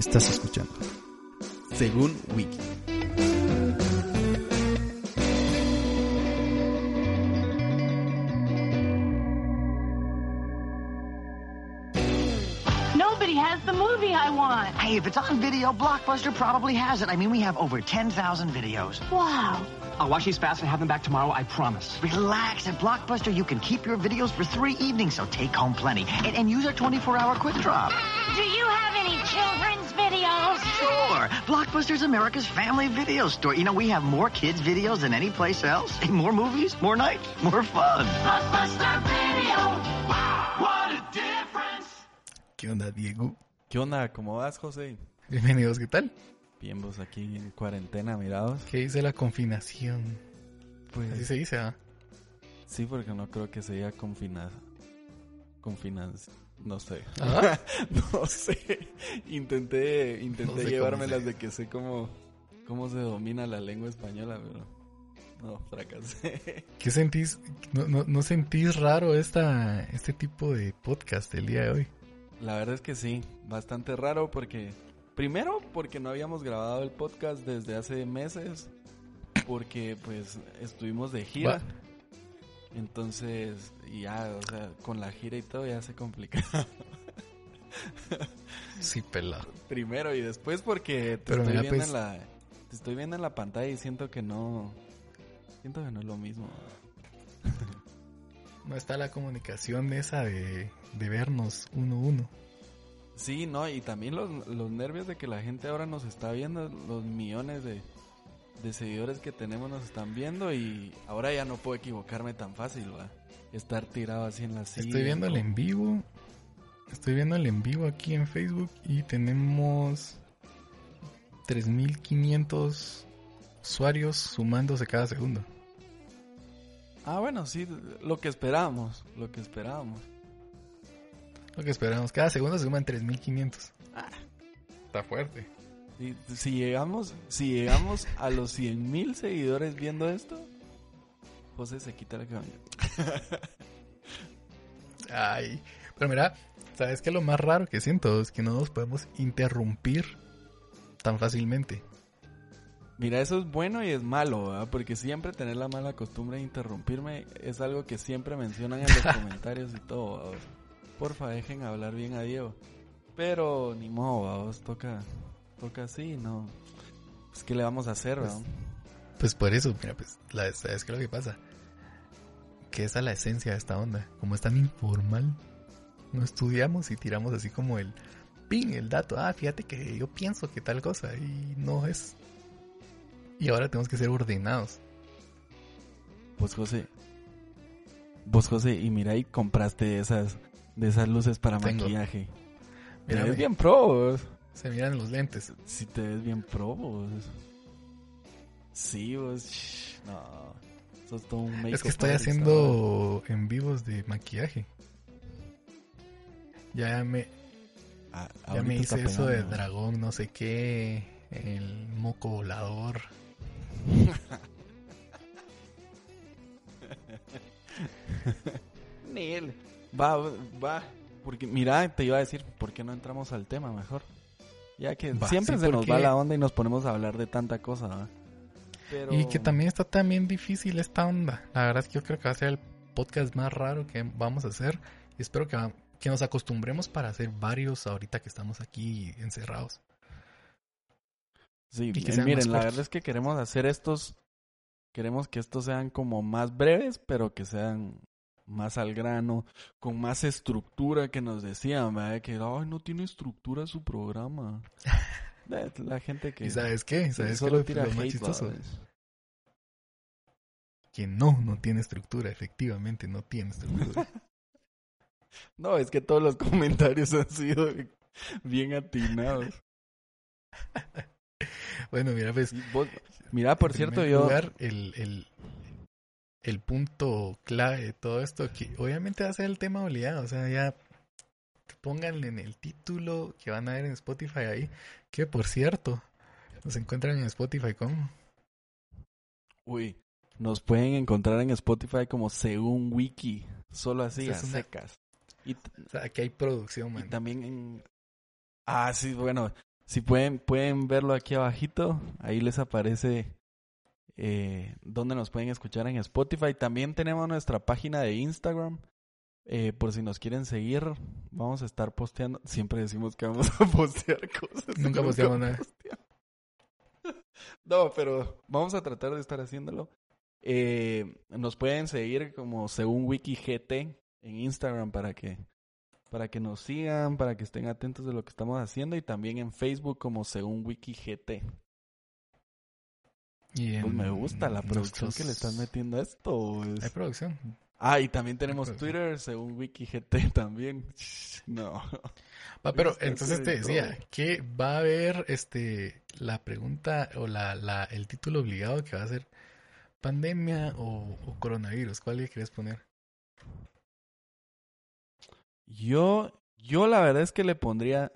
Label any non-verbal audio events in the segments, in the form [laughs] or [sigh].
Estás escuchando. Según Wiki. Nobody has the movie I want. Hey, if it's on video, Blockbuster probably has it. I mean, we have over 10,000 videos. Wow. I'll watch these fast and have them back tomorrow, I promise. Relax. At Blockbuster, you can keep your videos for three evenings, so take home plenty. And, and use our 24-hour quick drop. Do you have any children's videos? Sure. Blockbuster's America's family video store. You know, we have more kids' videos than any place else. [laughs] More movies, more nights, more fun. Blockbuster Video. Wow, what a difference. ¿Qué onda, Diego? ¿Qué onda? ¿Cómo vas, José? Bienvenidos, ¿qué tal? Bien, vos aquí en cuarentena, mirados. ¿Qué dice la confinación? Pues Así se dice, ¿ah? sí, porque no creo que se diga confinar. No sé. ¿Ah? [laughs] no sé. Intenté, intenté No sé llevármelas de que sé cómo, cómo se domina la lengua española, pero no, fracasé. [laughs] ¿Qué sentís? ¿No, no, no sentís raro esta, este tipo de podcast el día de hoy? La verdad es que sí, bastante raro porque primero porque no habíamos grabado el podcast desde hace meses porque pues estuvimos de gira. Va. Entonces, ya, o sea, con la gira y todo ya se complica. [laughs] Sí, pelado. Primero y después porque te Pero estoy mira, viendo pues- en la te estoy viendo en la pantalla y siento que no siento que no es lo mismo. [laughs] No está la comunicación esa de, de vernos uno a uno. Sí, no, y también los, los nervios de que la gente ahora nos está viendo, los millones de, de seguidores que tenemos nos están viendo y ahora ya no puedo equivocarme tan fácil, ¿va? Estar tirado así en la silla. Estoy viendo el en vivo. Estoy viendo el en vivo aquí en Facebook y tenemos 3500 usuarios sumándose cada segundo. Ah, bueno, sí, lo que esperábamos, lo que esperábamos. Lo que esperamos, cada segundo se suman 3500. Está fuerte. Si llegamos, si llegamos a los 100 mil seguidores viendo esto, José se quita la camiseta. [laughs] Ay, pero mira, ¿sabes qué? Lo más raro que siento es que no nos podemos interrumpir tan fácilmente. Mira, eso es bueno y es malo, ¿verdad? Porque siempre tener la mala costumbre de interrumpirme es algo que siempre mencionan en los [laughs] comentarios y todo, ¿va? Porfa, dejen hablar bien a Diego. Pero ni modo. Vos toca, toca así, ¿no? Pues, ¿qué le vamos a hacer, Pues. Pues por eso, mira, pues, la, ¿sabes qué es lo que pasa? Que esa es la esencia de esta onda. Como es tan informal, no estudiamos y tiramos así como el ping, el dato. Ah, fíjate que yo pienso que tal cosa y no es. Y ahora tenemos que ser ordenados. Vos, José. Vos, José, y mira, y compraste esas, de esas luces para Tengo. maquillaje. Mira, ve, bien pro, vos. Se miran los lentes. Si te ves bien pro, vos. Sí, vos. shh, No. Sos todo un Es make-up que estoy artist, haciendo en vivos de maquillaje. Ya me, Ah, ya me hice eso de dragón, no sé qué. El moco volador. Nel. Va, va. Porque, mira, te iba a decir, ¿por qué no entramos al tema mejor? Ya que siempre sí, se nos va la onda y nos ponemos a hablar de tanta cosa. Y que también está también difícil esta onda. La verdad es que yo creo que va a ser el podcast más raro que vamos a hacer. Y espero que, que nos acostumbremos para hacer varios ahorita que estamos aquí encerrados. Sí, y que miren, la verdad es que queremos hacer estos, queremos que estos sean como más breves, pero que sean más al grano, con más estructura que nos decían, ¿verdad? Que, ay, no tiene estructura su programa. [laughs] La gente que... ¿Y sabes qué? ¿Sabes qué solo lo, tira lo hate, chistoso? Que no, no tiene estructura. Efectivamente, no tiene estructura. [laughs] No, es que todos los comentarios [laughs] han sido bien atinados. Bueno, mira, pues. Vos- Mira, por cierto, yo... lugar, el, el, el punto clave de todo esto, que obviamente va a ser el tema obligado. O sea, ya pongan en el título que van a ver en Spotify ahí. Que por cierto, nos encuentran en Spotify como. Uy, nos pueden encontrar en Spotify como según Wiki. Solo así, a una- secas. Y, t- O sea, aquí hay producción, y man. también en... Ah, sí, bueno. Si pueden, pueden verlo aquí abajito, ahí les aparece eh, donde nos pueden escuchar en Spotify. También tenemos nuestra página de Instagram. eh, por si nos quieren seguir, vamos a estar posteando. Siempre decimos que vamos a [laughs] postear cosas. [laughs] Nunca posteamos nada. posteamos. [laughs] No, pero vamos a tratar de estar haciéndolo. Eh, nos pueden seguir como según WikiGT en Instagram para que para que nos sigan, para que estén atentos de lo que estamos haciendo y también en Facebook como según WikiGT. Y en Pues me gusta la producción nuestros- que le están metiendo a esto. Hay producción. Ah, y también tenemos. Twitter según WikiGT [laughs] también. [laughs] No. Va, pero Está entonces te decía que va a haber este la pregunta o la, la el título obligado que va a ser pandemia o, o coronavirus. ¿Cuál le querés poner? Yo, yo la verdad es que le pondría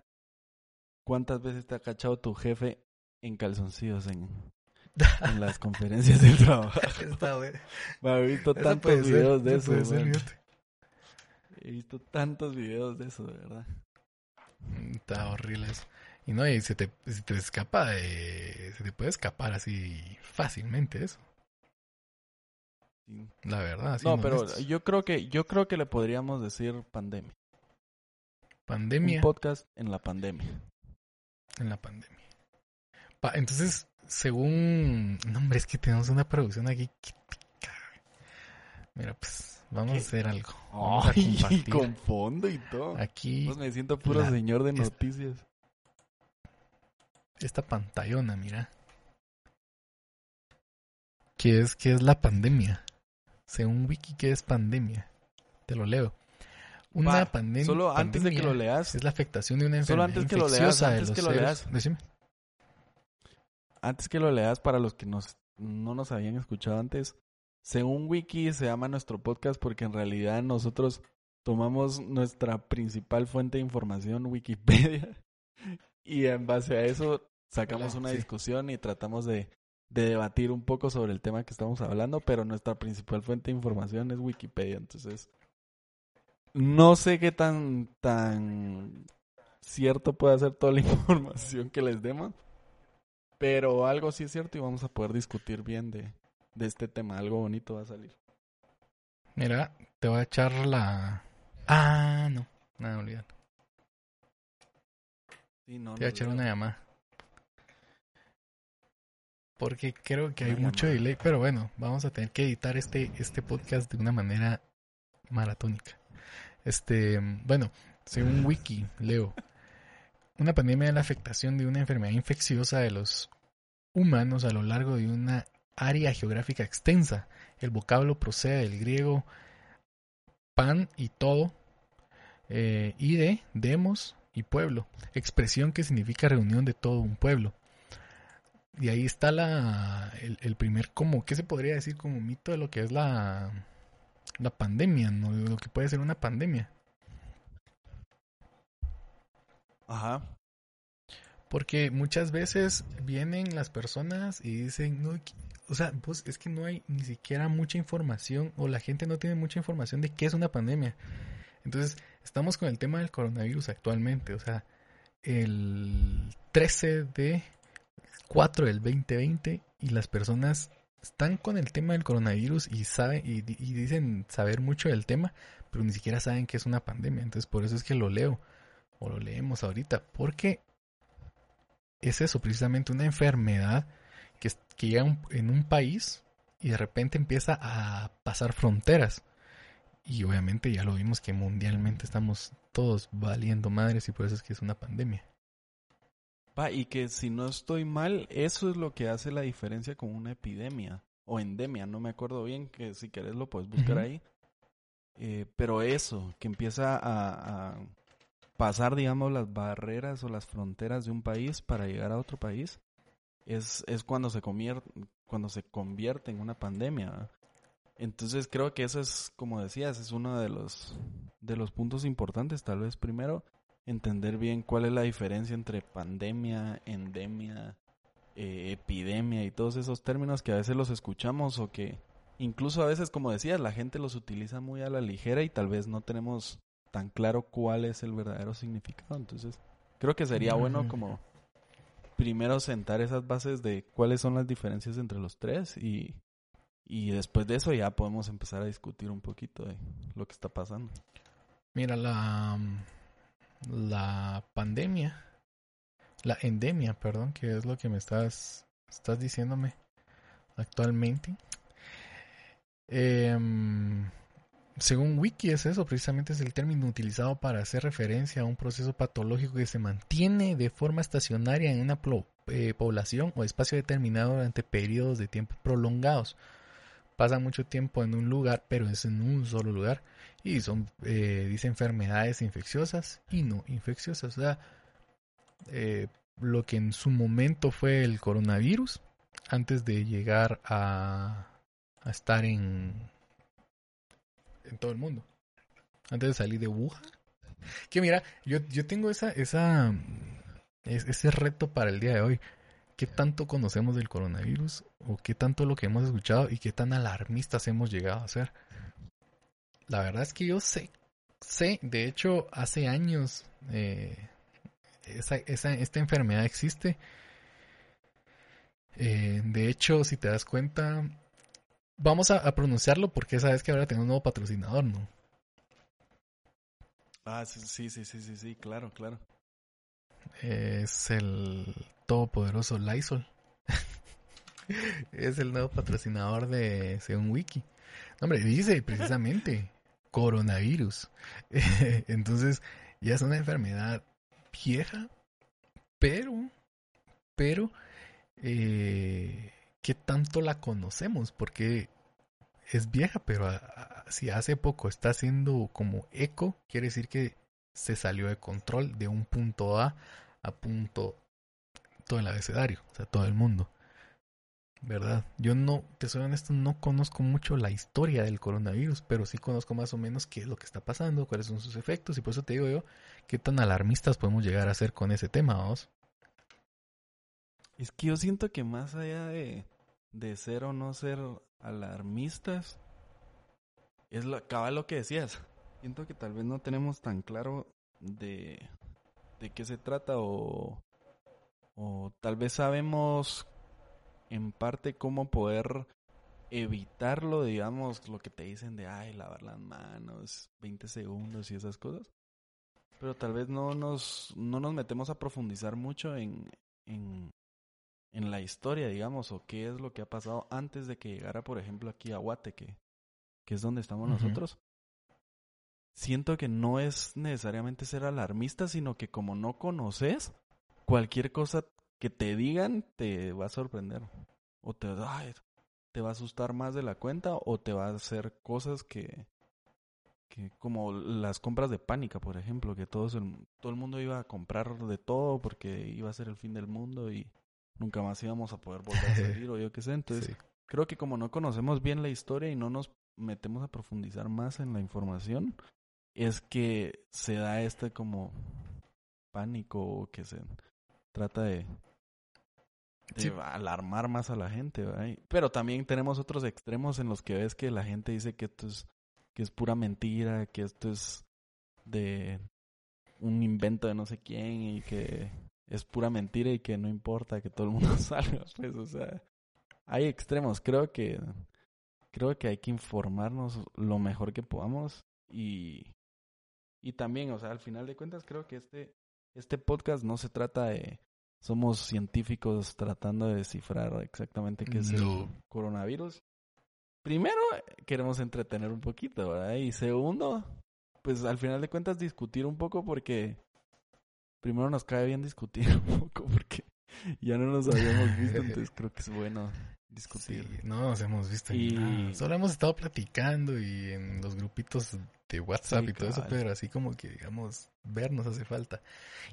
cuántas veces te ha cachado tu jefe en calzoncillos en, [laughs] en las conferencias del trabajo. [laughs] Está bueno. Me he visto Eso tantos ser, videos de eso ser, fíjate. He visto tantos videos de eso, de verdad. Mm, Está horrible eso. Y no, y se te, se te escapa de, se te puede escapar así fácilmente eso. Sí. La verdad. No, pero honestos. yo creo que yo creo que le podríamos decir pandemia. pandemia Un podcast en la pandemia. en la pandemia. Pa- entonces, según, no hombre, es que tenemos una producción aquí que pica. Mira, pues vamos ¿Qué? a hacer algo. Vamos a Ay, con fondo y todo. aquí Pues me siento puro la- señor de noticias. esta pantallona, mira. ¿Qué es, qué es la pandemia? Según Wiki, ¿qué es pandemia? Te lo leo. Una Va, pandem- Solo antes de que lo pandemia leas, es la afectación de una Solo enfermedad antes que lo leas, infecciosa de antes los que lo leas. Decime. Antes que lo leas para los que nos, no nos habían escuchado antes, según Wiki se llama nuestro podcast porque en realidad nosotros tomamos nuestra principal fuente de información, Wikipedia, [laughs] y en base a eso sacamos Hola, una sí. discusión y tratamos de, de debatir un poco sobre el tema que estamos hablando, pero nuestra principal fuente de información es Wikipedia, entonces no sé qué tan tan cierto puede ser toda la [laughs] información que les demos, pero algo sí es cierto y vamos a poder discutir bien de, de este tema, algo bonito va a salir. Mira, te voy a echar la... Ah, no. Nada. Sí, no, Te voy a echar una llamada. Porque creo que hay Una mucho llamada. delay, pero bueno, vamos a tener que editar este, este podcast de una manera maratónica. Este, bueno, según Wiki, leo, una pandemia es la afectación de una enfermedad infecciosa de los humanos a lo largo de una área geográfica extensa. El vocablo procede del griego pan y todo, eh, y de demos y pueblo, expresión que significa reunión de todo un pueblo. Y ahí está la, el, el primer, como, ¿qué se podría decir como mito de lo que es la, la pandemia, ¿no? Lo que puede ser una pandemia. Ajá. Porque muchas veces vienen las personas y dicen, no, o sea, pues es que no hay ni siquiera mucha información o la gente no tiene mucha información de qué es una pandemia. Entonces, estamos con el tema del coronavirus actualmente, o sea, el 13 de 4 del 2020 y las personas están con el tema del coronavirus y saben y, y dicen saber mucho del tema, pero ni siquiera saben que es una pandemia. Entonces, por eso es que lo leo o lo leemos ahorita, porque es eso, precisamente una enfermedad que, es- que llega un- en un país y de repente empieza a pasar fronteras. Y obviamente ya lo vimos que mundialmente estamos todos valiendo madres y por eso es que es una pandemia. Va, y que si no estoy mal, eso es lo que hace la diferencia con una epidemia o endemia, no me acuerdo bien, que si querés lo puedes buscar ahí. Eh, pero eso, que empieza a, a pasar, digamos, las barreras o las fronteras de un país para llegar a otro país, es, es cuando se convierte, cuando se convierte en una pandemia. Entonces creo que eso es, como decías, es uno de los, de los puntos importantes. Tal vez primero entender bien cuál es la diferencia entre pandemia, endemia, eh, epidemia y todos esos términos que a veces los escuchamos o que incluso a veces, como decías, la gente los utiliza muy a la ligera y tal vez no tenemos tan claro cuál es el verdadero significado. Entonces creo que sería bueno como primero sentar esas bases de cuáles son las diferencias entre los tres y, y después de eso ya podemos empezar a discutir un poquito de lo que está pasando. Mira, la, la pandemia, la endemia, perdón, que es lo que me estás, estás diciéndome actualmente. Em, según Wiki es eso, precisamente es el término utilizado para hacer referencia a un proceso patológico que se mantiene de forma estacionaria en una eh, población o espacio determinado durante periodos de tiempo prolongados. Pasa mucho tiempo en un lugar, pero es en un solo lugar y son, eh, dice, enfermedades infecciosas y no infecciosas. O sea, eh, lo que en su momento fue el coronavirus, antes de llegar a, a estar en, en todo el mundo. Antes de salir de Wuhan. Que mira, yo, yo tengo esa, esa, es- ese reto para el día de hoy. ¿Qué tanto conocemos del coronavirus? ¿O qué tanto lo que hemos escuchado? ¿Y qué tan alarmistas hemos llegado a ser? La verdad es que yo sé, sé, de hecho, hace años eh, esa, esa- esta enfermedad existe. Eh, de hecho, si te das cuenta, vamos a, a pronunciarlo porque sabes que ahora tenemos un nuevo patrocinador, ¿no? Ah, sí, sí, sí, sí, sí, sí, claro, claro. Es el todopoderoso Lysol. [laughs] es el nuevo patrocinador de según Wiki. No, hombre, dice precisamente [laughs] coronavirus. [laughs] Entonces, ya es una enfermedad vieja, pero, pero, eh, ¿qué tanto la conocemos? Porque es vieja, pero si hace poco está haciendo como eco, quiere decir que se salió de control de un punto A a punto todo el abecedario, o sea, todo el mundo. ¿Verdad? Yo no, te soy honesto, no conozco mucho la historia del coronavirus, pero sí conozco más o menos qué es lo que está pasando, cuáles son sus efectos, y por eso te digo yo, qué tan alarmistas podemos llegar a ser con ese tema, vamos. Es que yo siento que más allá de, de ser o no ser alarmistas, es lo, cabal lo que decías. Siento que tal vez no tenemos tan claro de, de qué se trata o, o tal vez sabemos en parte cómo poder evitarlo, digamos, lo que te dicen de, ay, lavar las manos, 20 segundos y esas cosas. Pero tal vez no nos, no nos metemos a profundizar mucho en, en, en la historia, digamos, o qué es lo que ha pasado antes de que llegara, por ejemplo, aquí a Guate, que, que es donde estamos nosotros. Siento que no es necesariamente ser alarmista, sino que como no conoces, cualquier cosa que te digan te va a sorprender. O te, ay, te va a asustar más de la cuenta, o te va a hacer cosas que, que como las compras de pánica, por ejemplo, que todos el, todo el mundo iba a comprar de todo porque iba a ser el fin del mundo y nunca más íbamos a poder volver a salir [laughs] o yo qué sé. Entonces, Sí. creo que como no conocemos bien la historia y no nos metemos a profundizar más en la información, es que se da este como pánico o que se trata de, de Sí. alarmar más a la gente, Pero también tenemos otros extremos en los que ves que la gente dice que esto es que es pura mentira, que esto es de un invento de no sé quién y que es pura mentira y que no importa que todo el mundo [laughs] salga, pues, o sea, hay extremos. Creo que creo que hay que informarnos lo mejor que podamos y y también, o sea, al final de cuentas creo que este este podcast no se trata de somos científicos tratando de descifrar exactamente qué es el coronavirus. Primero, queremos entretener un poquito, ¿verdad? Y segundo, pues al final de cuentas discutir un poco porque primero nos cae bien discutir [laughs] un poco porque ya no nos habíamos visto, entonces creo que es bueno discutir. Sí, no nos hemos visto Y- nada. Solo hemos estado platicando y en los grupitos de WhatsApp Sí, y todo eso, pero así como que, digamos, vernos hace falta.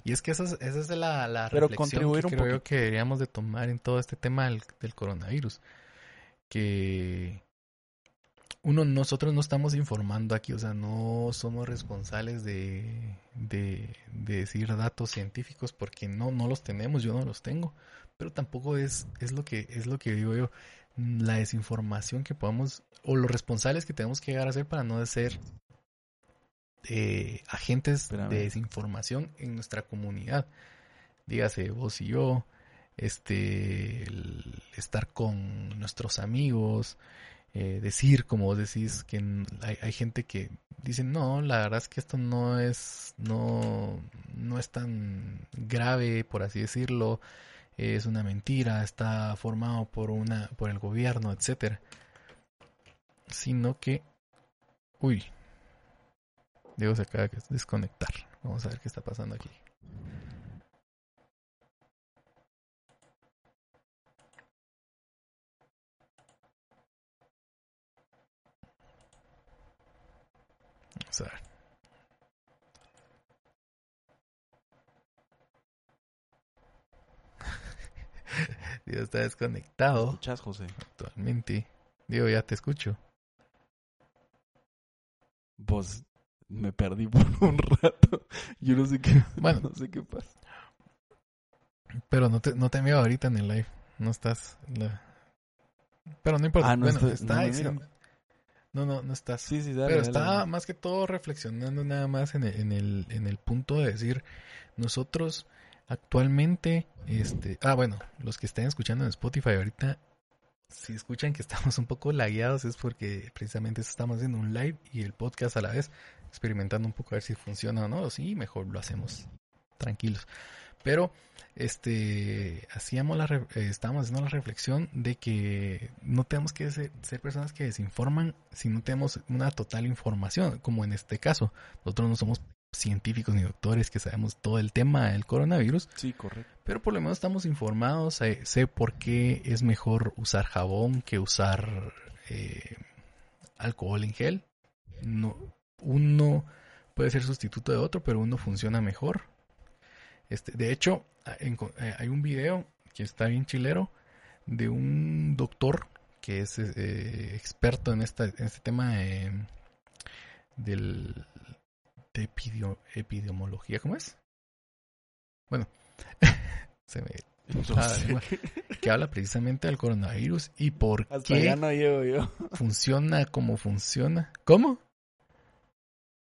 Y es que esa es, esa es la, la Pero reflexión contribuir que un creo poquito. que deberíamos de tomar en todo este tema del, del coronavirus. Que uno, nosotros no estamos informando aquí, o sea, no somos responsables de, de, de decir datos científicos porque no, no los tenemos, yo no los tengo. Pero tampoco es, es lo que, es lo que digo yo, la desinformación que podamos, o los responsables que tenemos que llegar a ser para no ser eh, agentes Espérame. de desinformación en nuestra comunidad. Dígase vos y yo, este, el estar con nuestros amigos, eh, decir, como vos decís, que hay, hay gente que dice, no, la verdad es que esto no es, no, no es tan grave, por así decirlo, es una mentira, está formado por una, por el gobierno, etcétera. Sino que, uy, Diego se acaba de desconectar. Vamos a ver qué está pasando aquí. Vamos a ver. Está desconectado ¿Escuchas, José? actualmente. Diego, ya te escucho. Vos me perdí [laughs] por un rato. Yo no sé qué, Bueno. [laughs] no sé qué pasa. Pero no te, no te veo ahorita en el live. No estás. la- Pero no importa. Ah, no bueno, estoy- está no me diciendo- No, no, no estás. Sí, sí, dale. Pero dale, estaba dale. más que todo reflexionando nada más en el, en el, en el punto de decir, nosotros actualmente, este, ah, bueno, los que estén escuchando en Spotify ahorita, si escuchan que estamos un poco lagueados es porque precisamente estamos haciendo un live y el podcast a la vez, experimentando un poco a ver si funciona o no, sí, mejor lo hacemos tranquilos. Pero, este, hacíamos la, eh, estábamos haciendo la reflexión de que no tenemos que ser, ser personas que desinforman si no tenemos una total información, como en este caso. Nosotros no somos científicos ni doctores que sabemos todo el tema del coronavirus, Sí, correcto. pero por lo menos estamos informados, eh, sé por qué es mejor usar jabón que usar eh, alcohol en gel. No, uno puede ser sustituto de otro, pero uno funciona mejor. Este, de hecho, en- eh, hay un video que está bien chilero de un doctor que es eh, experto en, esta, en este tema de, del, de epidio- epidemiología. ¿Cómo es? Bueno, [laughs] se me No [laughs] sé. bueno. que habla precisamente del coronavirus y por Hasta qué no llego yo. funciona como funciona. ¿Cómo?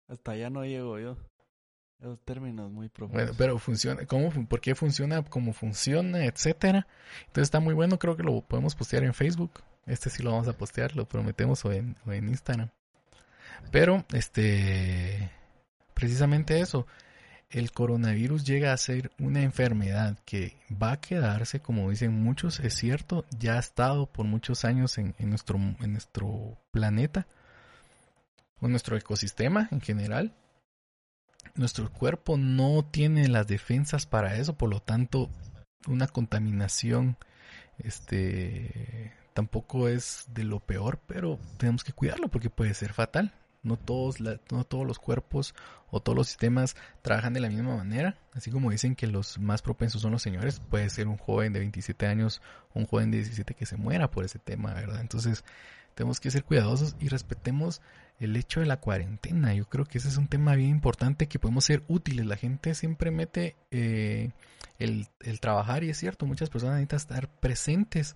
Hasta allá no llego yo. Esos términos muy Bueno, profundos. pero funciona, ¿cómo, ¿por qué funciona como funciona, etcétera? Entonces está muy bueno, creo que lo podemos postear en Facebook. Este sí lo vamos a postear, lo prometemos, o en, o en Instagram. Pero, este, precisamente eso, el coronavirus llega a ser una enfermedad que va a quedarse, como dicen muchos, es cierto, ya ha estado por muchos años en, nuestro, en nuestro planeta, o nuestro ecosistema en general. Nuestro cuerpo no tiene las defensas para eso, por lo tanto, una contaminación este tampoco es de lo peor, pero tenemos que cuidarlo porque puede ser fatal. No todos, no todos los cuerpos o todos los sistemas trabajan de la misma manera. Así como dicen que los más propensos son los señores, puede ser un joven de 27 años un joven de 17 que se muera por ese tema, ¿verdad? Entonces, tenemos que ser cuidadosos y respetemos el hecho de la cuarentena. Yo creo que ese es un tema bien importante que podemos ser útiles. La gente siempre mete eh, el, el trabajar y es cierto, muchas personas necesitan estar presentes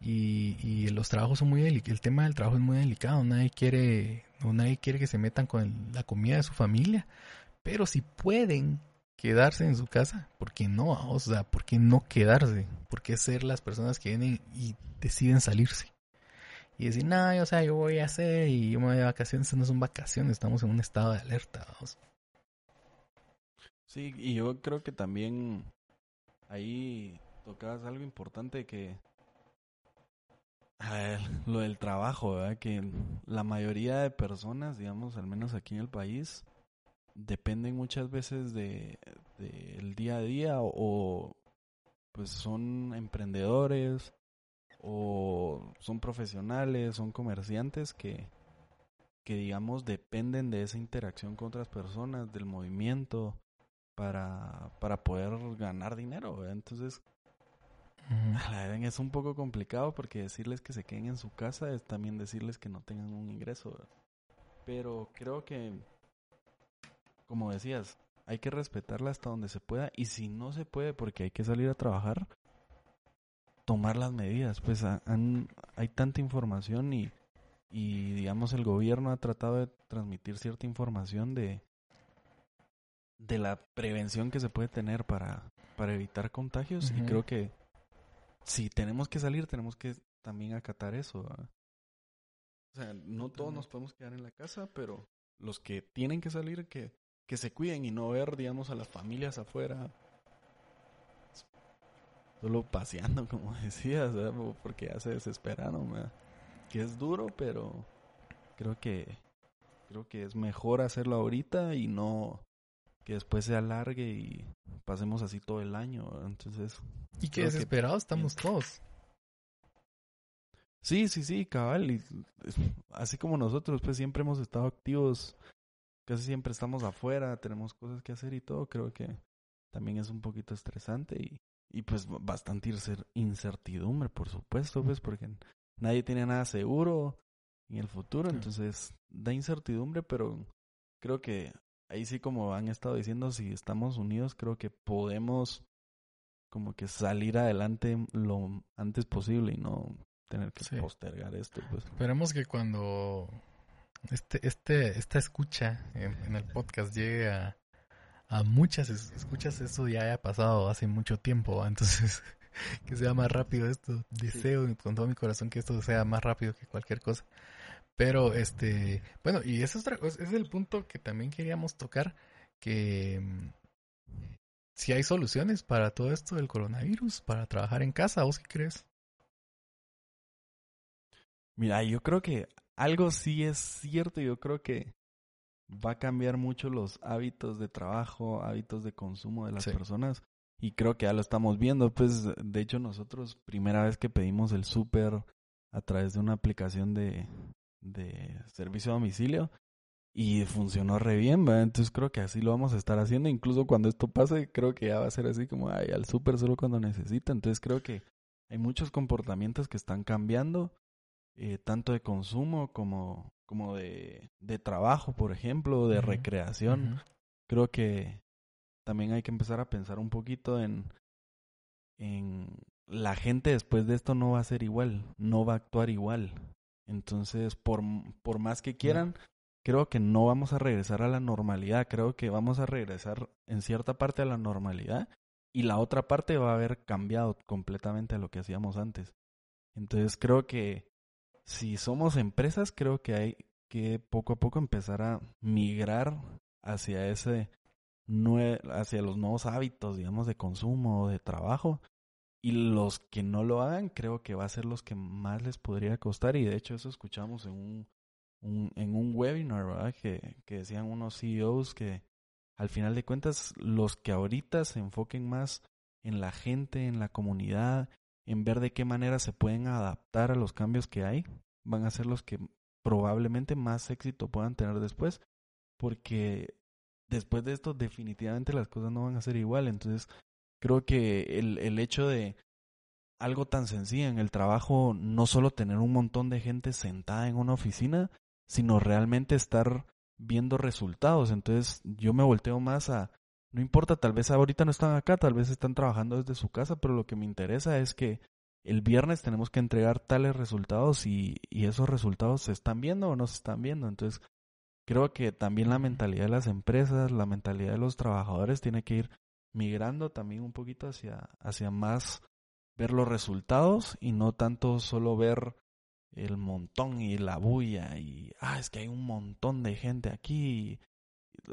y, y los trabajos son muy delicados. El tema del trabajo es muy delicado. Nadie quiere, o nadie quiere que se metan con la comida de su familia. Pero si pueden quedarse en su casa, ¿por qué no? O sea, ¿por qué no quedarse? ¿Por qué ser las personas que vienen y deciden salirse? Y decir, no, o sea, yo voy a hacer y yo me voy de vacaciones. No son vacaciones, estamos en un estado de alerta. vamos. Sí, y yo creo que también ahí tocabas algo importante que a ver, lo del trabajo. Que la mayoría de personas, digamos, al menos aquí en el país, dependen muchas veces de del día a día o, pues son emprendedores o son profesionales, son comerciantes que, que digamos dependen de esa interacción con otras personas, del movimiento, para, para poder ganar dinero. Entonces, Ujú. a la verdad es un poco complicado porque decirles que se queden en su casa es también decirles que no tengan un ingreso. ¿verdad? Pero creo que, como decías, hay que respetarla hasta donde se pueda y si no se puede porque hay que salir a trabajar, tomar las medidas. Pues han- hay tanta información y, y, digamos, el gobierno ha tratado de transmitir cierta información de, de la prevención que se puede tener para, para evitar contagios y creo que si tenemos que salir tenemos que también acatar eso. ¿verdad? O sea, no todos nos podemos quedar en la casa, pero los que tienen que salir que, que se cuiden y no ver, digamos, a las familias afuera solo paseando, [laughs] como decías, ¿verdad? Po- porque ya se desesperaron, ¿verdad? que es duro, pero creo que creo que es mejor hacerlo ahorita y no que después se alargue y pasemos así todo el año. ¿verdad? Entonces, Y que desesperados estamos todos. Sí, sí, sí, cabal. Y así como nosotros, pues siempre hemos estado activos, casi siempre estamos afuera, tenemos cosas que hacer y todo. Creo que también es un poquito estresante y, y pues bastante incer- incertidumbre, por supuesto, pues porque nadie tiene nada seguro en el futuro, entonces da incertidumbre, pero creo que ahí sí, como han estado diciendo, si estamos unidos, creo que podemos como que salir adelante lo antes posible y no tener que Sí. postergar esto, pues. Esperemos que cuando este, este, esta escucha en, en el podcast llegue a, a muchas es- escuchas, eso ya haya pasado hace mucho tiempo, ¿va? [laughs] entonces que sea más rápido esto. Deseo con todo mi corazón que esto sea más rápido que cualquier cosa. Pero este, bueno, y es, otra, es el punto que también queríamos tocar, que mm, si hay soluciones para todo esto del coronavirus, para trabajar en casa, ¿vos qué crees? Mira, yo creo que algo sí es cierto, yo creo que va a cambiar mucho los hábitos de trabajo, hábitos de consumo de las Sí. personas. Y creo que ya lo estamos viendo, pues de hecho nosotros primera vez que pedimos el súper a través de una aplicación de, de servicio a domicilio y funcionó re bien. Entonces creo que así lo vamos a estar haciendo, incluso cuando esto pase, creo que ya va a ser así como, ay, al súper solo cuando necesita. Entonces creo que hay muchos comportamientos que están cambiando eh, tanto de consumo como, como de, de trabajo, por ejemplo, de recreación. Creo que también hay que empezar a pensar un poquito en, en la gente después de esto no va a ser igual, no va a actuar igual. Entonces, por, por más que quieran, creo que no vamos a regresar a la normalidad. Creo que vamos a regresar en cierta parte a la normalidad y la otra parte va a haber cambiado completamente a lo que hacíamos antes. Entonces, creo que si somos empresas, creo que hay que poco a poco empezar a migrar hacia ese hacia los nuevos hábitos, digamos, de consumo, de trabajo. Y los que no lo hagan, creo que va a ser los que más les podría costar. Y de hecho, eso escuchamos en un, un- en un webinar, ¿verdad? Que, que decían unos CEOs que al final de cuentas, los que ahorita se enfoquen más en la gente, en la comunidad, en ver de qué manera se pueden adaptar a los cambios que hay, van a ser los que probablemente más éxito puedan tener después, porque después de esto definitivamente las cosas no van a ser igual. Entonces, creo que el, el hecho de algo tan sencillo en el trabajo, no solo tener un montón de gente sentada en una oficina, sino realmente estar viendo resultados. Entonces, yo me volteo más a, no importa, tal vez ahorita no están acá, tal vez están trabajando desde su casa, pero lo que me interesa es que el viernes tenemos que entregar tales resultados y, y esos resultados se están viendo o no se están viendo. Entonces, creo que también la mentalidad de las empresas, la mentalidad de los trabajadores tiene que ir migrando también un poquito hacia, hacia más ver los resultados y no tanto solo ver el montón y la bulla y, ah, es que hay un montón de gente aquí.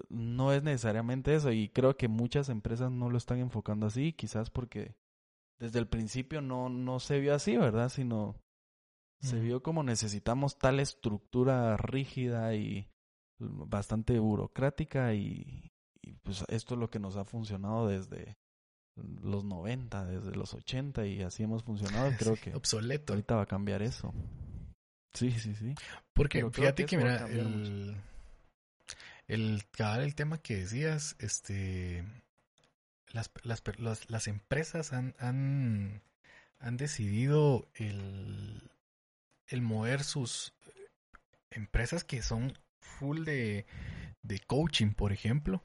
No es necesariamente eso y creo que muchas empresas no lo están enfocando así, quizás porque desde el principio no, no se vio así, ¿verdad? Sino se vio como necesitamos tal estructura rígida y bastante burocrática y, y pues esto es lo que nos ha funcionado desde los 90, desde los 80 y así hemos funcionado. Creo Sí, que obsoleto. ahorita va a cambiar eso. Sí, sí, sí. Porque Pero fíjate que mira, el, el, tema que decías, este, las, las, las, las empresas han, han, han decidido el, el mover sus empresas que son full de, de coaching, por ejemplo,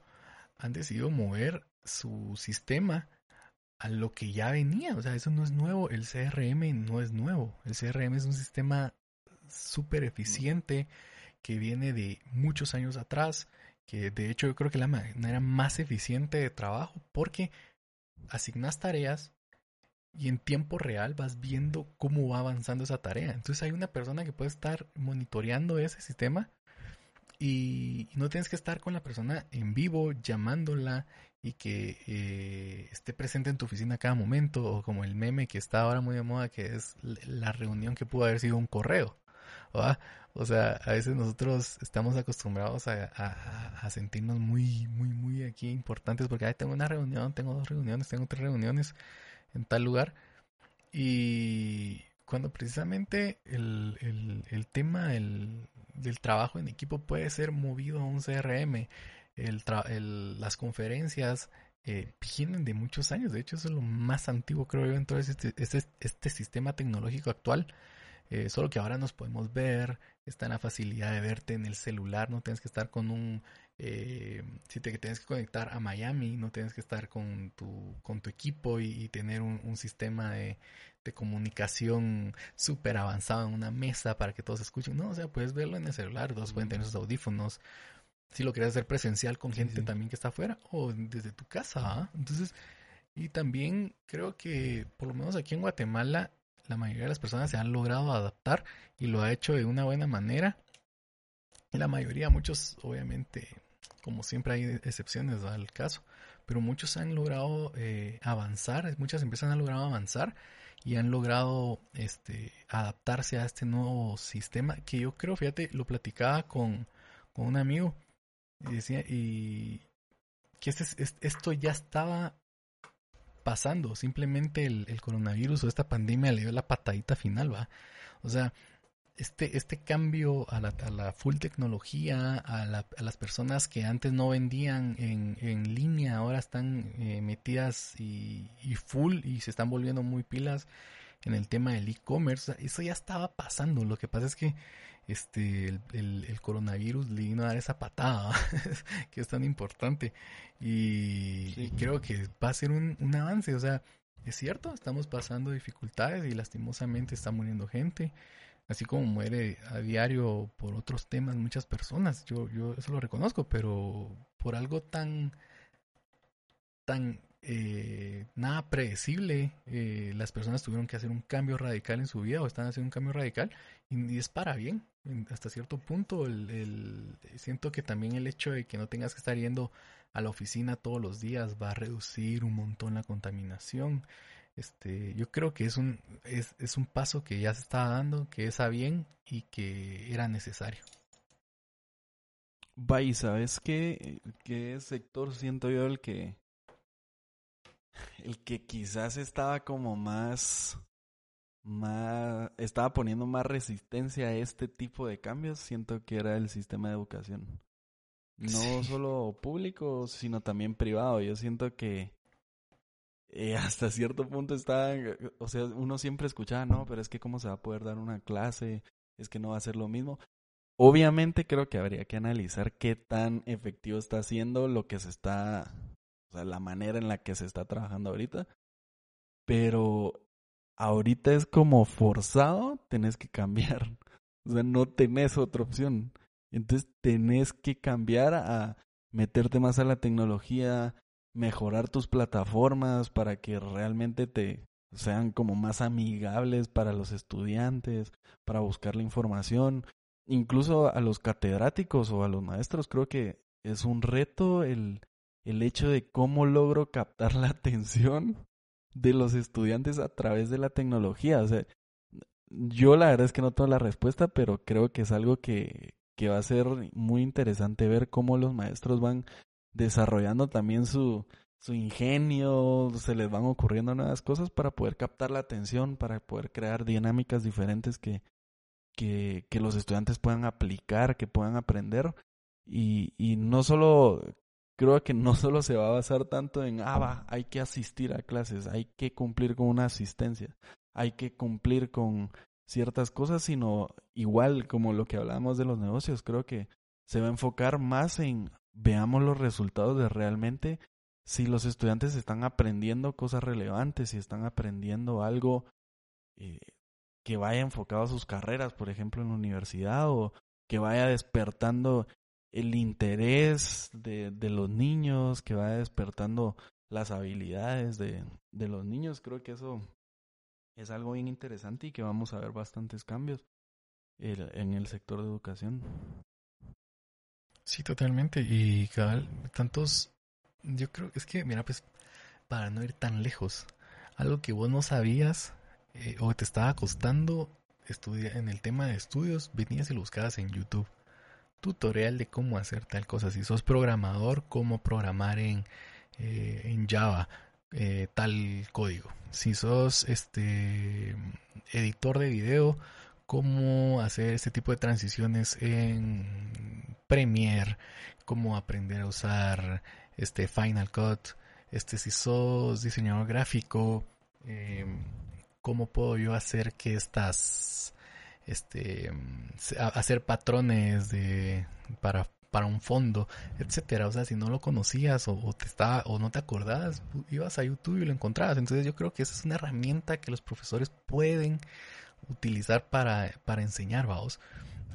han decidido mover su sistema a lo que ya venía. O sea, eso no es nuevo. El CRM no es nuevo. El CRM es un sistema súper eficiente que viene de muchos años atrás. Que de hecho yo creo que la manera más eficiente de trabajo porque asignas tareas y en tiempo real vas viendo cómo va avanzando esa tarea. Entonces hay una persona que puede estar monitoreando ese sistema y, no tienes que estar con la persona en vivo llamándola y que eh, esté presente en tu oficina a cada momento o como el meme que está ahora muy de moda que es la reunión que pudo haber sido un correo. ¿va? O sea, a veces nosotros estamos acostumbrados a, a- a sentirnos muy, muy, muy aquí importantes porque "Ay, tengo una reunión, tengo dos reuniones, tengo tres reuniones en tal lugar. Y cuando precisamente el, el- el tema el- del trabajo en equipo puede ser movido a un CRM, el tra- el- las conferencias eh, vienen de muchos años, de hecho es lo más antiguo creo yo en todo este, este, este sistema tecnológico actual, eh, solo que ahora nos podemos ver, está en la facilidad de verte en el celular, no tienes que estar con un, eh, si te tienes que conectar a Miami, no tienes que estar con tu, con tu equipo y, tener un sistema de, de comunicación súper avanzado en una mesa para que todos escuchen, no, o sea, puedes verlo en el celular, todos pueden tener sus audífonos, si lo quieres hacer presencial con gente sí. también que está afuera o desde tu casa, ¿ah? entonces, y también creo que por lo menos aquí en Guatemala la mayoría de las personas se han logrado adaptar y lo ha hecho de una buena manera. La mayoría, muchos, obviamente, como siempre hay excepciones al caso, pero muchos han logrado eh, avanzar, muchas empresas han logrado avanzar y han logrado este, adaptarse a este nuevo sistema que yo creo, fíjate, lo platicaba con, con un amigo y decía, y que este, es- es- esto ya estaba pasando, simplemente el, el coronavirus o esta pandemia le dio la patadita final, va. O sea, este, este cambio a la, a la full tecnología, a, la- a las personas que antes no vendían en, en línea, ahora están eh, metidas y, y full y se están volviendo muy pilas en el tema del e-commerce. Eso ya estaba pasando. Lo que pasa es que este el, el- el coronavirus le vino a dar esa patada [laughs] que es tan importante. Y, Sí. y creo que va a ser un, un avance. O sea, es cierto, estamos pasando dificultades y lastimosamente está muriendo gente así como muere a diario por otros temas muchas personas, yo, yo eso lo reconozco, pero por algo tan, tan eh, nada predecible, eh, las personas tuvieron que hacer un cambio radical en su vida o están haciendo un cambio radical y, es para bien. En- Hasta cierto punto, el, el- siento que también el hecho de que no tengas que estar yendo a la oficina todos los días va a reducir un montón la contaminación. Este, yo creo que es un, es, es un paso que ya se está dando, que es a bien y que era necesario. Va, y ¿sabes qué? ¿Qué sector siento yo el que... El que quizás estaba como más... Más... Estaba poniendo más resistencia a este tipo de cambios. Siento que era el sistema de educación. No Sí. solo público, sino también privado. Yo siento que... eh, [laughs] hasta cierto punto está... O sea, uno siempre escuchaba, no, pero es que cómo se va a poder dar una clase, es que no va a ser lo mismo. Obviamente creo que habría que analizar qué tan efectivo está siendo lo que se está, o sea, la manera en la que se está trabajando ahorita. Pero ahorita es como forzado, tenés que cambiar. [laughs] O sea, no tenés otra opción. Entonces tenés que cambiar a meterte más a la tecnología, mejorar tus plataformas para que realmente te sean como más amigables para los estudiantes, para buscar la información incluso a los catedráticos o a los maestros creo que es un reto el, el hecho de cómo logro captar la [laughs] atención de los estudiantes a través de la tecnología. O sea, yo la verdad es que no tengo la respuesta, pero creo que es algo que, que va a ser muy interesante ver cómo los maestros van desarrollando también su, su ingenio, se les van ocurriendo nuevas cosas para poder captar la atención, para poder crear dinámicas diferentes que, que, que los estudiantes puedan aplicar, que puedan aprender. Y, y no solo, creo que no [laughs] solo se va a basar tanto en, ah, va, hay que asistir a clases, hay que cumplir con una asistencia, hay que cumplir con ciertas cosas, sino igual como lo que hablábamos de los negocios, creo que se va a enfocar más en veamos los resultados de realmente si los estudiantes están aprendiendo cosas relevantes, si están aprendiendo algo eh, que vaya enfocado a sus carreras, por ejemplo, en la universidad, o que vaya despertando el interés de, de los niños, que vaya despertando las habilidades de, los niños. Creo que eso es algo bien interesante y que vamos a ver bastantes cambios en el sector de educación. Sí, totalmente. Y cabal, tantos. Yo creo es que, mira, pues, para no ir tan lejos, algo que vos no sabías eh, o te estaba costando estudiar en el tema de estudios, venías y lo buscabas en YouTube. Tutorial de cómo hacer tal cosa. Si sos programador, cómo programar en, eh, en Java eh, tal código. Si sos este editor de video, cómo hacer este tipo de transiciones en Premiere, cómo aprender a usar este Final Cut, este si sos diseñador gráfico, eh, cómo puedo yo hacer que estas este hacer patrones de para para un fondo, etcétera. O sea, si no lo conocías o, o te estaba o no te acordabas, ibas a YouTube y lo encontrabas. Entonces yo creo que esa es una herramienta que los profesores pueden utilizar para, para enseñar, vamos.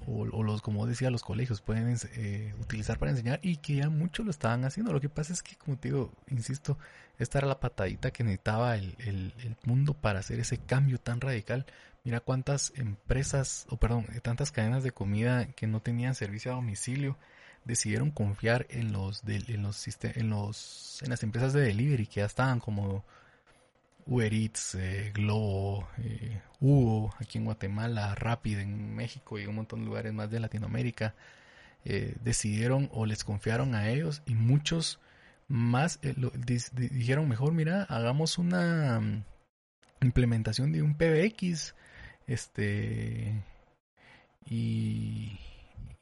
O, o los, como decía, los colegios pueden eh, utilizar para enseñar y que ya muchos lo estaban haciendo. Lo que pasa es que, como te digo, insisto, esta era la patadita que necesitaba el, el, mundo para hacer ese cambio tan radical. Mira cuántas empresas, o perdón, eh, tantas cadenas de comida que no tenían servicio a domicilio decidieron confiar en los, del- en los, en los, en las empresas de delivery que ya estaban como Uber Eats, eh, Globo, eh, Hugo aquí en Guatemala, Rapid en México y un montón de lugares más de Latinoamérica, eh, decidieron o les confiaron a ellos y muchos más eh, dijeron mejor, mira, hagamos una mm, implementación de un PBX, este, y,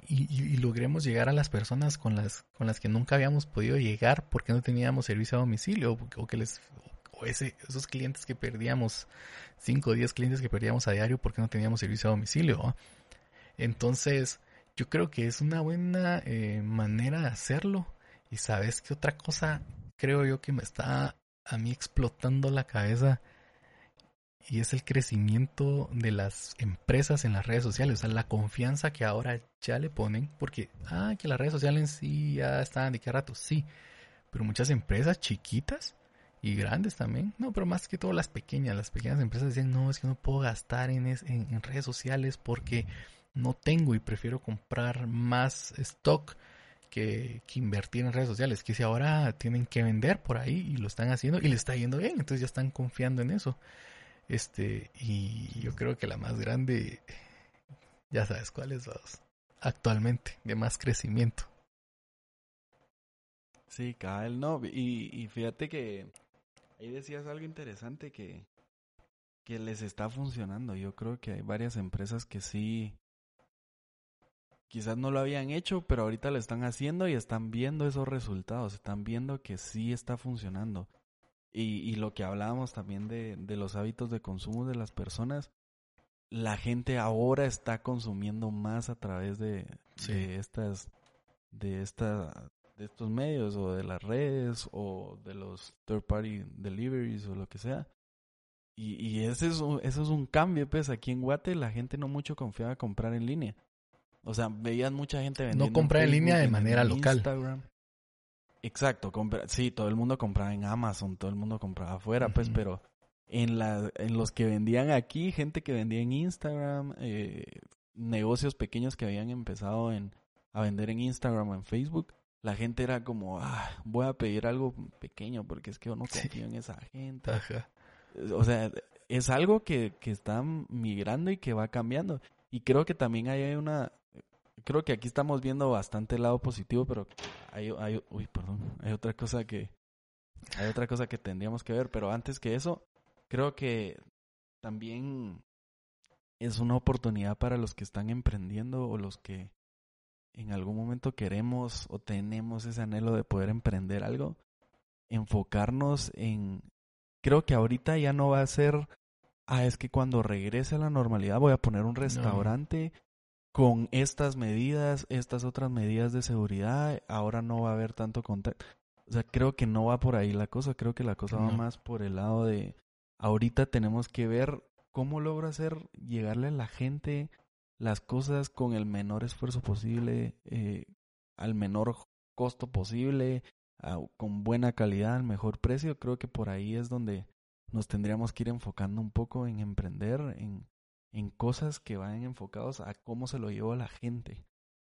y, y- logremos llegar a las personas con las con las que nunca habíamos podido llegar porque no teníamos servicio a domicilio o que les o esos clientes que perdíamos 5 o 10 clientes que perdíamos a diario porque no teníamos servicio a domicilio entonces yo creo que es una buena eh, manera de hacerlo. Y sabes qué otra cosa creo yo que me está a mí explotando la cabeza y es el crecimiento de las empresas en las redes sociales, o sea, la confianza que ahora ya le ponen, porque, ah, que las redes sociales sí ya estaban de qué rato, sí, pero muchas empresas chiquitas y grandes también, no, pero más que todo las pequeñas, las pequeñas empresas dicen, no, es que no puedo gastar en, en, redes sociales porque no tengo y prefiero comprar más stock que, que invertir en redes sociales, que si ahora tienen que vender por ahí y lo están haciendo y le está yendo bien, entonces ya están confiando en eso. Este, y yo creo que la más grande, ya sabes cuál es, actualmente, de más crecimiento. Sí, cabal, no. Y, y fíjate que ahí decías algo interesante que, que les está funcionando. Yo creo que hay varias empresas que sí, quizás no lo habían hecho, pero ahorita lo están haciendo y están viendo esos resultados, están viendo que sí está funcionando. Y, y lo que hablábamos también de, de los hábitos de consumo de las personas, la gente ahora está consumiendo más a través de, Sí. de estas, de esta, de estos medios o de las redes o de los third party deliveries o lo que sea. Y, y ese es un, eso es un cambio, pues aquí en Guate la gente no mucho confiaba en comprar en línea. O sea, veían mucha gente vendiendo. comprar en línea de manera local. Instagram. Exacto, compra, sí, todo el mundo compraba en Amazon, todo el mundo compraba afuera, pues, pero en la, en los que vendían aquí, gente que vendía en Instagram, eh, negocios pequeños que habían empezado en, a vender en Instagram o en Facebook, la gente era como, ah, voy a pedir algo pequeño porque es que yo no Sí. confío en esa gente. Ajá. O sea, es algo que, que está migrando y que va cambiando. Y creo que también hay una... Creo que aquí estamos viendo bastante el lado positivo, pero hay, hay, uy, perdón, hay otra cosa que, hay otra cosa que tendríamos que ver, pero antes que eso, creo que también es una oportunidad para los que están emprendiendo o los que en algún momento queremos o tenemos ese anhelo de poder emprender algo, enfocarnos en, creo que ahorita ya no va a ser, ah, es que cuando regrese a la normalidad voy a poner un restaurante con estas medidas, estas otras medidas de seguridad, ahora no va a haber tanto contacto. O sea, creo que no va por ahí la cosa, creo que la cosa va más por el lado de, ahorita tenemos que ver cómo logro hacer llegarle a la gente las cosas con el menor esfuerzo posible, eh, al menor costo posible, a- con buena calidad, al mejor precio. Creo que por ahí es donde nos tendríamos que ir enfocando un poco en emprender, en, en cosas que vayan enfocados a cómo se lo lleva a la gente.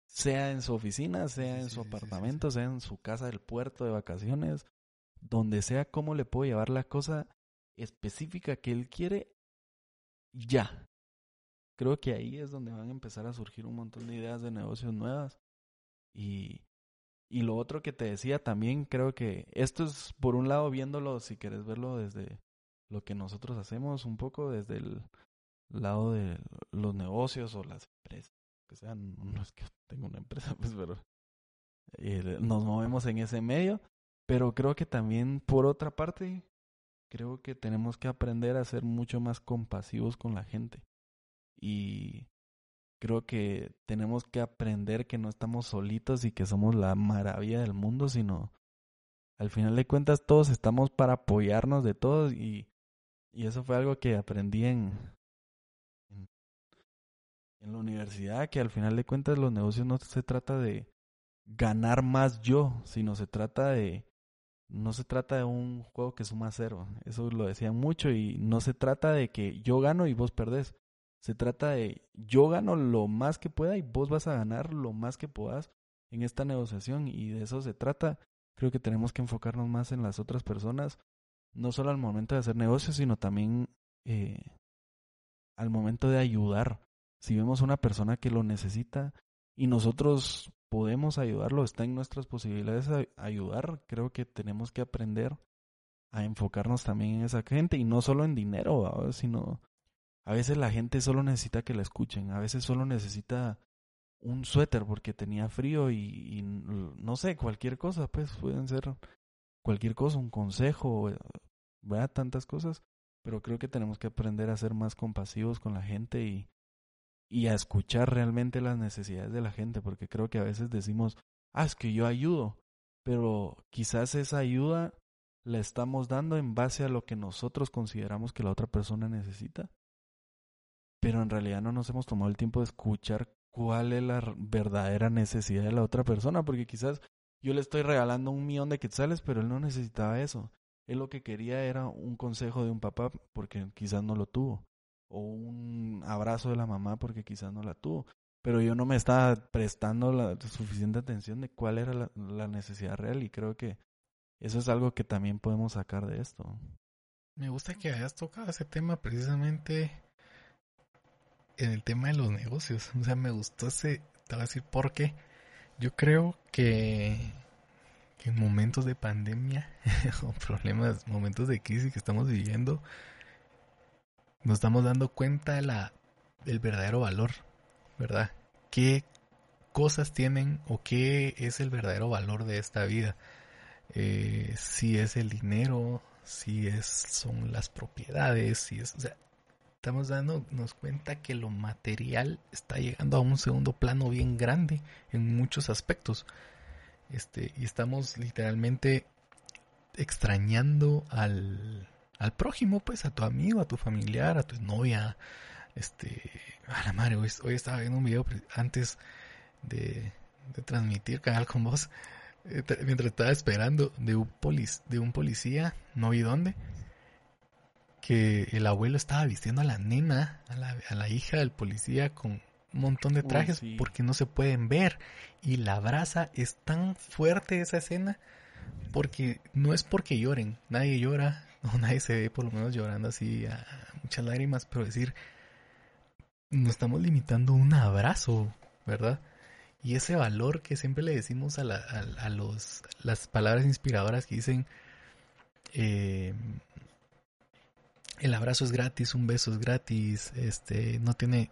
Sea en su oficina, sea en sí, su sí, sí, sí. apartamento, sea en su casa del puerto de vacaciones, donde sea cómo le puedo llevar la cosa específica que él quiere ya. Creo que ahí es donde van a empezar a surgir un montón de ideas de negocios nuevas. Y, y lo otro que te decía también, creo que esto es, por un lado, viéndolo, si quieres verlo desde lo que nosotros hacemos, un poco desde el lado de los negocios o las empresas, que sean, [laughs] no es que tenga una empresa, pues, pero eh, nos movemos en ese medio. Pero creo que también, por otra parte, creo que tenemos que aprender a ser mucho más compasivos con la gente. Y creo que tenemos que aprender que no estamos solitos y que somos la maravilla del mundo, sino al final de cuentas todos estamos para apoyarnos de todos y, y eso fue algo que aprendí en, en, en la universidad, que al final de cuentas los negocios no se trata de ganar más yo, sino se trata de no se trata de un juego que suma cero. Eso lo decían mucho y no se trata de que yo gano y vos perdés. Se trata de yo gano lo más que pueda y vos vas a ganar lo más que puedas en esta negociación y de eso se trata. Creo que tenemos que enfocarnos más en las otras personas, no solo al momento de hacer negocios, sino también eh, al momento de ayudar. Si vemos una persona que lo necesita y nosotros podemos ayudarlo, está en nuestras posibilidades ayudar, creo que tenemos que aprender a enfocarnos también en esa gente y no solo en dinero, sino a veces la gente solo necesita que la escuchen, a veces solo necesita un suéter porque tenía frío y, y no sé, cualquier cosa, pues pueden ser cualquier cosa, un consejo, eh, ¿verdad? Tantas cosas, pero creo que tenemos que aprender a ser más compasivos con la gente y, y a escuchar realmente las necesidades de la gente, porque creo que a veces decimos, ah, es que yo ayudo, pero quizás esa ayuda la estamos dando en base a lo que nosotros consideramos que la otra persona necesita, pero en realidad no nos hemos tomado el tiempo de escuchar cuál es la verdadera necesidad de la otra persona, porque quizás yo le estoy regalando un millón de quetzales, pero él no necesitaba eso. Él lo que quería era un consejo de un papá porque quizás no lo tuvo, o un abrazo de la mamá porque quizás no la tuvo. Pero yo no me estaba prestando la suficiente atención de cuál era la necesidad real y creo que eso es algo que también podemos sacar de esto. Me gusta que hayas tocado ese tema precisamente en el tema de los negocios. O sea, me gustó ese, te voy a decir por qué. Yo creo que, en momentos de pandemia [laughs] o problemas, momentos de crisis que estamos viviendo, nos estamos dando cuenta la, del verdadero valor, ¿verdad? ¿Qué cosas tienen o qué es el verdadero valor de esta vida? Eh, si es el dinero, si es, son las propiedades, si es, o sea, estamos dándonos cuenta que lo material está llegando a un segundo plano bien grande en muchos aspectos. Este, y estamos literalmente extrañando al, al prójimo, pues, a tu amigo, a tu familiar, a tu novia. Este, a la madre, hoy, hoy estaba viendo un video antes de, transmitir canal con vos eh, mientras estaba esperando de un, de un policía, no vi dónde, que el abuelo estaba vistiendo a la nena, a la, a la hija del policía con un montón de Uy, trajes sí. porque no se pueden ver. Y la brasa es tan fuerte esa escena porque no es porque lloren, nadie llora, [laughs] o nadie se ve por lo menos llorando así a muchas lágrimas, pero decir, nos estamos limitando un abrazo, ¿verdad? Y ese valor que siempre le decimos a, la- a- a los, las palabras inspiradoras que dicen, eh, el abrazo es gratis, un beso es gratis, este, no tiene,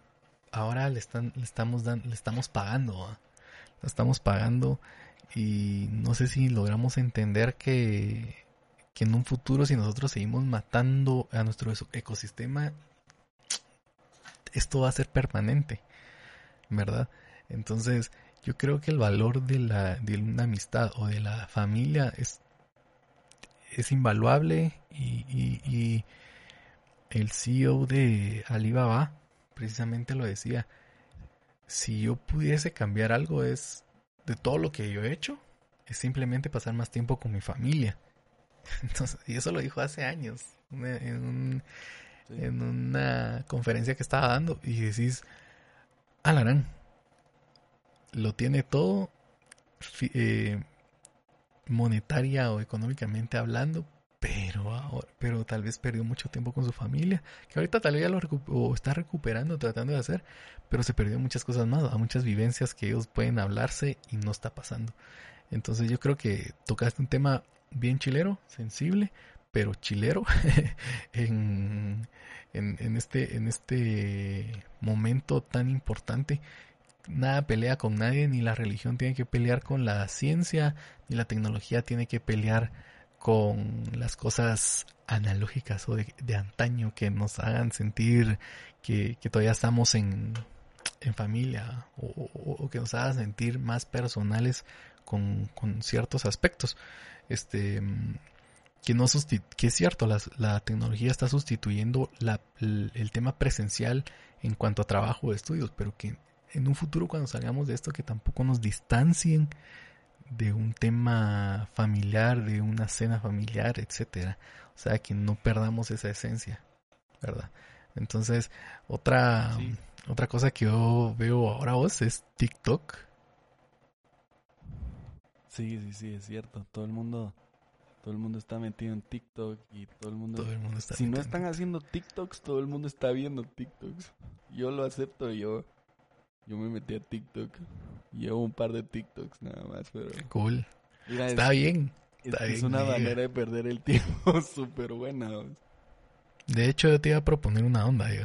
ahora le están, le estamos le estamos pagando, le estamos pagando y no sé si logramos entender que, que en un futuro si nosotros seguimos matando a nuestro ecosistema, esto va a ser permanente, ¿verdad? Entonces, yo creo que el valor de la de una amistad o de la familia es es invaluable y el CEO de Alibaba precisamente lo decía. Si yo pudiese cambiar algo es de todo lo que yo he hecho, es simplemente pasar más tiempo con mi familia. [laughs] Entonces, y eso lo dijo hace años en, un- Sí. en una conferencia que estaba dando y decís, Alarán, lo tiene todo eh, monetaria o económicamente hablando, pero ahora, pero tal vez perdió mucho tiempo con su familia, que ahorita tal vez ya lo está recuperando, tratando de hacer, pero se perdió muchas cosas más, a muchas vivencias que ellos pueden hablarse y no está pasando. Entonces yo creo que tocaste un tema bien chilero, sensible, pero chilero [laughs] en, en, en este, en este momento tan importante. Nada pelea con nadie, ni la religión tiene que pelear con la ciencia, ni la tecnología tiene que pelear con las cosas analógicas o de, de antaño que nos hagan sentir que, que todavía estamos en, en familia o, que nos hagan sentir más personales con, con ciertos aspectos. Este, que no que es cierto, las- la, tecnología está sustituyendo la- el tema presencial en cuanto a trabajo o estudios, pero que en un futuro cuando salgamos de esto que tampoco nos distancien de un tema familiar, de una cena familiar, etcétera. O sea, que no perdamos esa esencia, ¿verdad? Entonces, otra Sí. otra cosa que yo veo ahora vos es TikTok. Sí, sí, sí, es cierto. Todo el mundo, todo el mundo está metido en TikTok y todo el mundo. Todo el mundo está si no están haciendo TikToks, todo el mundo está viendo TikToks. Yo lo acepto, yo, yo me metí a TikTok. Llevo un par de TikToks nada más, pero Cool. mira, es, Está bien. es- está es bien, una manera de perder el tiempo [laughs] súper buena. De hecho, yo te iba a proponer una onda, yo.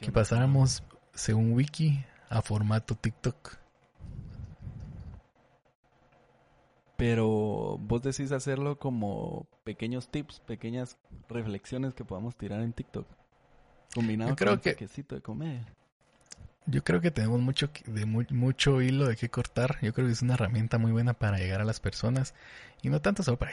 Que pasáramos, según Wiki, a formato TikTok. Pero vos decís hacerlo como pequeños tips, pequeñas reflexiones que podamos tirar en TikTok. Combinado Yo creo con un que- de comedia. Yo creo que tenemos mucho, de mu- mucho hilo de qué cortar. Yo creo que es una herramienta muy buena para llegar a las personas. Y no tanto solo para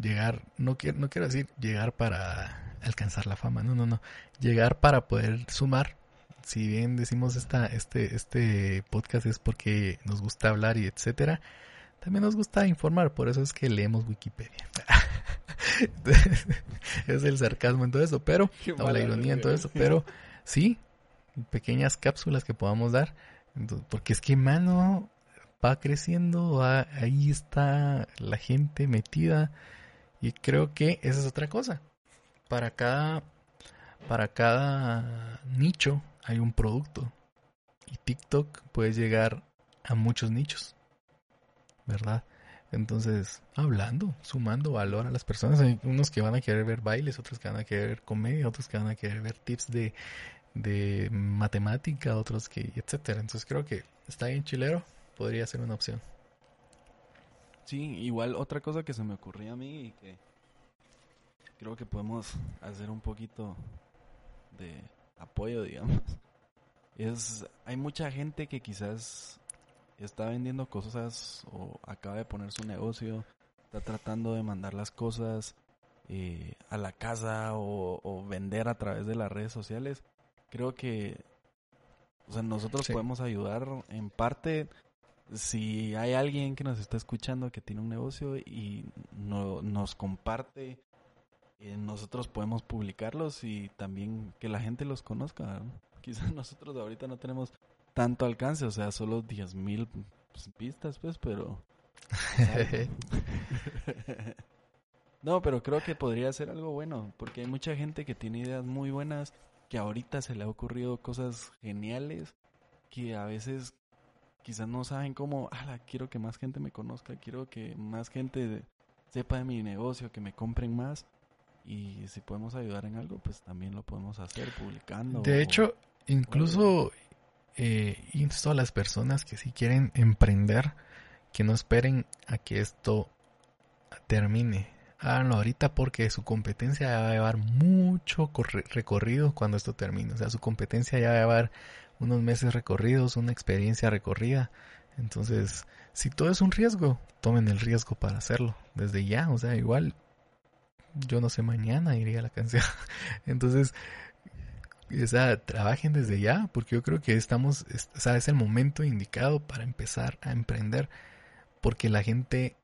llegar, no quiero, no quiero decir llegar para alcanzar la fama, no, no, no. Llegar para poder sumar. Si bien decimos esta, este, este podcast es porque nos gusta hablar y etcétera, también nos gusta informar, por eso es que leemos Wikipedia. [laughs] es el sarcasmo en todo eso, pero o la ironía en todo eso, pero sí, pequeñas cápsulas que podamos dar, Entonces, porque es que mano va creciendo, va- ahí está la gente metida y creo que esa es otra cosa. Para cada para cada nicho hay un producto y TikTok puede llegar a muchos nichos, ¿verdad? Entonces, hablando, sumando valor a las personas. Hay unos que van a querer ver bailes, otros que van a querer ver comedia, otros que van a querer ver tips de, de matemática, otros que, etcétera. Entonces creo que está bien chilero, podría ser una opción. Sí, igual otra cosa que se me ocurría a mí y que creo que podemos hacer un poquito de apoyo, digamos. Es, hay mucha gente que quizás está vendiendo cosas o acaba de poner su negocio, está tratando de mandar las cosas eh, a la casa o, o vender a través de las redes sociales. Creo que, o sea, nosotros Sí. podemos ayudar en parte si hay alguien que nos está escuchando que tiene un negocio y no, nos comparte, eh, nosotros podemos publicarlos y también que la gente los conozca. ¿no? [laughs] Quizás nosotros ahorita no tenemos tanto alcance, o sea, solo 10 mil vistas, pues, pero... [laughs] [laughs] no, pero creo que podría ser algo bueno, porque hay mucha gente que tiene ideas muy buenas, que ahorita se le ha ocurrido cosas geniales, que a veces quizás no saben cómo, ala, quiero que más gente me conozca, quiero que más gente sepa de mi negocio, que me compren más. Y si podemos ayudar en algo, pues también lo podemos hacer publicando. De o- hecho, incluso eh, insto a las personas que si quieren emprender, que no esperen a que esto termine. Háganlo ahorita porque su competencia va a llevar mucho recorrido cuando esto termine. O sea, su competencia ya va a llevar unos meses recorridos, una experiencia recorrida. Entonces, si todo es un riesgo, tomen el riesgo para hacerlo desde ya. O sea, igual, yo no sé, mañana iría la canción. [laughs] Entonces, o sea, trabajen desde ya, porque yo creo que estamos, es, o sea, es el momento indicado para empezar a emprender, porque la gente,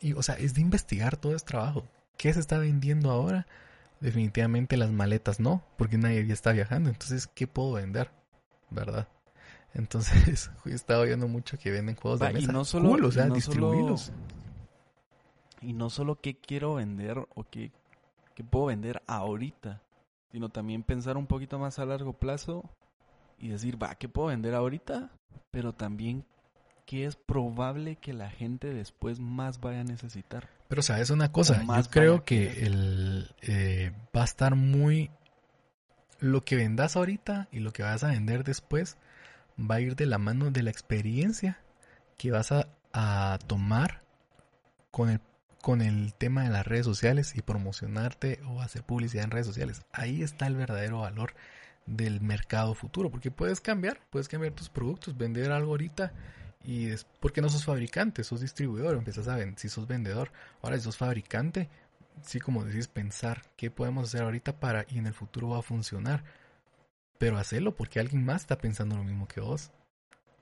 y, o sea, es de investigar todo este trabajo. ¿Qué se está vendiendo ahora? Definitivamente las maletas no, porque nadie ya está viajando. Entonces, ¿qué puedo vender? ¿Verdad? Entonces, [laughs] he estado viendo mucho que venden juegos de mesa. y no solo, Cool, o y sea, no distribuirlos. solo- y no solo qué quiero vender o qué, qué puedo vender ahorita, sino también pensar un poquito más a largo plazo y decir, va, ¿qué puedo vender ahorita? Pero también qué es probable que la gente después más vaya a necesitar. Pero sabes una cosa, yo creo que el eh, va a estar muy lo que vendas ahorita y lo que vas a vender después va a ir de la mano de la experiencia que vas a, a tomar con el con el tema de las redes sociales y promocionarte o hacer publicidad en redes sociales. Ahí está el verdadero valor del mercado futuro, porque puedes cambiar, puedes cambiar tus productos, vender algo ahorita y es porque no sos fabricante, sos distribuidor, empiezas a vender, si sos vendedor, ahora si sos fabricante, sí como decís, pensar qué podemos hacer ahorita para y en el futuro va a funcionar, pero hacerlo porque alguien más está pensando lo mismo que vos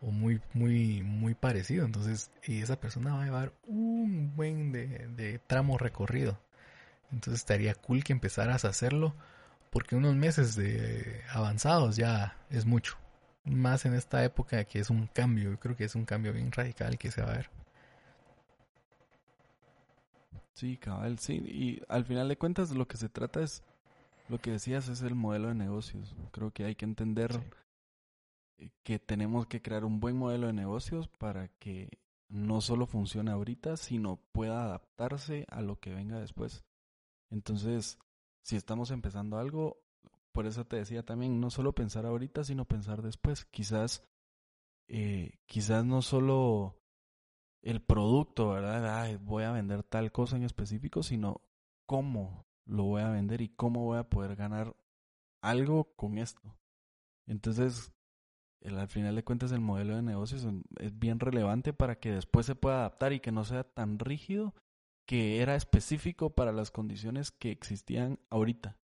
o muy muy muy parecido, entonces y esa persona va a llevar un buen de, de tramo recorrido, entonces estaría cool que empezaras a hacerlo porque unos meses de avanzados ya es mucho más en esta época que es un cambio, yo creo que es un cambio bien radical que se va a ver. Sí, cabal, sí. Y al final de cuentas lo que se trata es, lo que decías es el modelo de negocios. Creo que hay que entender eh, que tenemos que crear un buen modelo de negocios para que no solo funcione ahorita, sino pueda adaptarse a lo que venga después. Entonces, si estamos empezando algo, por eso te decía también, no solo pensar ahorita, sino pensar después. Quizás, eh, quizás no solo el producto, ¿verdad? Ay, voy a vender tal cosa en específico, sino cómo lo voy a vender y cómo voy a poder ganar algo con esto. Entonces, el, al final de cuentas, el modelo de negocios es bien relevante para que después se pueda adaptar y que no sea tan rígido que era específico para las condiciones que existían ahorita,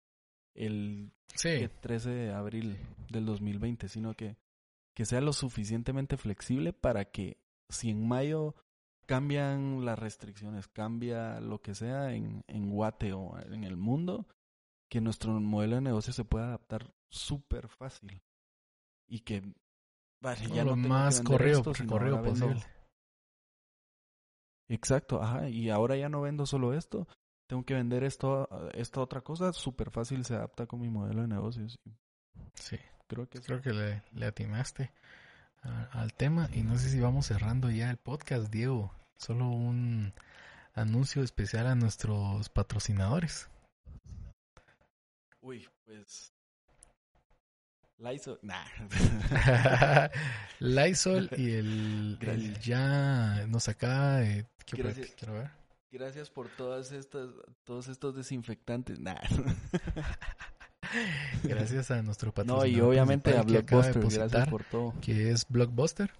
el Sí, que 13 de abril del 2020, sino que, que sea lo suficientemente flexible para que si en mayo cambian las restricciones, cambia lo que sea en, en Guate o en el mundo, que nuestro modelo de negocio se pueda adaptar súper fácil. Y que vale, ya lo no más esto, vendo- posible. Exacto, ajá, y ahora ya no vendo solo esto, tengo que vender esto, esta otra cosa, súper fácil se adapta con mi modelo de negocios. Sí, Creo que creo que le, le atinaste a- al tema y no sé si vamos cerrando ya el podcast, Diego. Solo un anuncio especial a nuestros patrocinadores. Uy, pues. Lysol. Nah. [laughs] Lysol y el, ya nos acaba de... ¿qué- Gracias. quiero ver. Gracias por todas estas, todos estos desinfectantes. Nah. [laughs] Gracias a nuestro No, patrocinador. y obviamente a Blockbuster. Gracias por todo. Que es Blockbuster.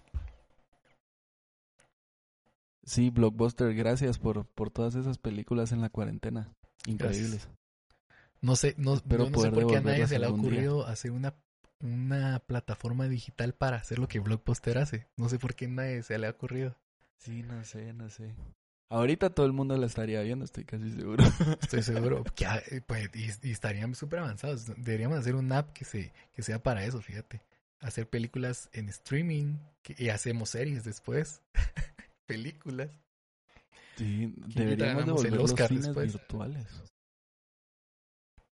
Sí, Blockbuster, gracias por, por todas esas películas en la cuarentena. Increíbles. No sé, no, Espero no sé por qué a nadie se le ha día. ocurrido hacer una, una plataforma digital para hacer lo que Blockbuster hace. No sé por qué a nadie se le ha ocurrido. Sí, no sé, no sé. Ahorita todo el mundo la estaría viendo, estoy casi seguro. [laughs] Estoy seguro. que, ah, eh, pues, y, y estarían súper avanzados. Deberíamos hacer una app que, se, que sea para eso, fíjate. Hacer películas en streaming que- y hacemos series después. [laughs] películas. Sí, deberíamos devolver los cines después. virtuales.